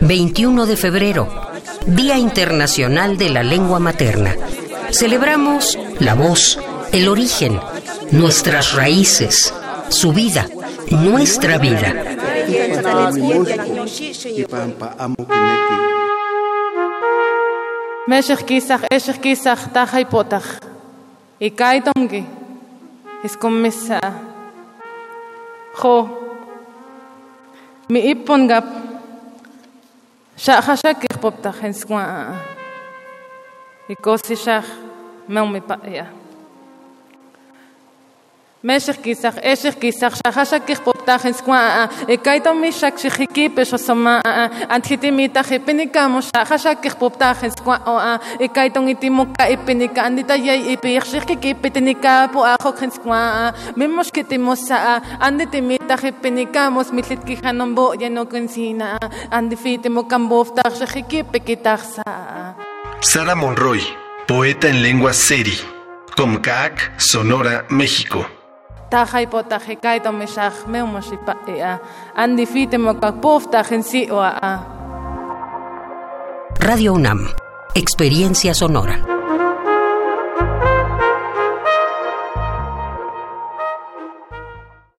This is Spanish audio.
21 de febrero, Día Internacional de la Lengua Materna. Celebramos la voz, el origen, nuestras raíces, su vida, nuestra vida. Meshech jo mi ipon gap sha'a sha'a kikpopta henskwa ikosi sha'a meumi pa'ya Meshech kisach, eshech kisach, shacha shakich poptach en skwa. Ikay tomi shak shichikipe shosoma. Anthitimita hipinika mo shacha shakich poptach en skwa. Ikay tong itimuka ipinika. Andita yay ipich shikikipitinika po akok en skwa. Mimos kitimosa. Anditimita hipinika mos mitlit kihanombo yano kensina. Andifitimo kamboftach shikikipikitach sa. Sara Monroy, poeta en lengua seri, Comcac, Sonora, México. Tajay po tajay kay to mishach meu moshipa ea. Andi fite mo kakpof tajen si o a. Radio UNAM, Experiencia Sonora.